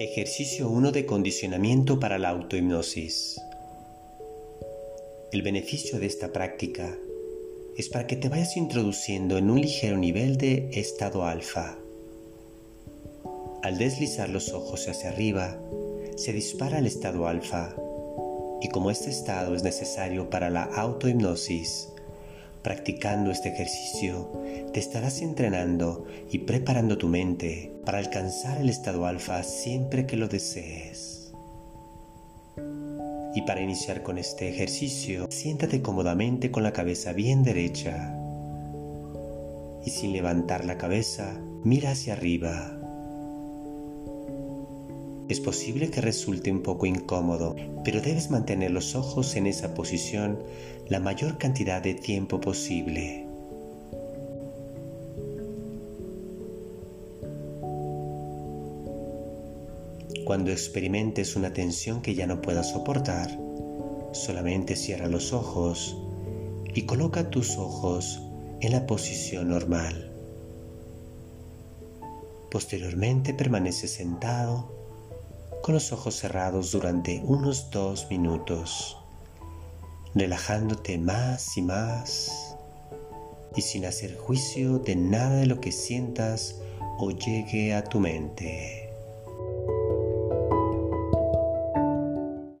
Ejercicio 1 de condicionamiento para la autohipnosis. El beneficio de esta práctica es para que te vayas introduciendo en un ligero nivel de estado alfa. Al deslizar los ojos hacia arriba, se dispara el estado alfa y como este estado es necesario para la autohipnosis, Practicando este ejercicio, te estarás entrenando y preparando tu mente para alcanzar el estado alfa siempre que lo desees. Y para iniciar con este ejercicio, siéntate cómodamente con la cabeza bien derecha y sin levantar la cabeza, mira hacia arriba es posible que resulte un poco incómodo, pero debes mantener los ojos en esa posición la mayor cantidad de tiempo posible. Cuando experimentes una tensión que ya no puedas soportar, solamente cierra los ojos y coloca tus ojos en la posición normal. Posteriormente permanece sentado con los ojos cerrados durante unos dos minutos, relajándote más y más y sin hacer juicio de nada de lo que sientas o llegue a tu mente.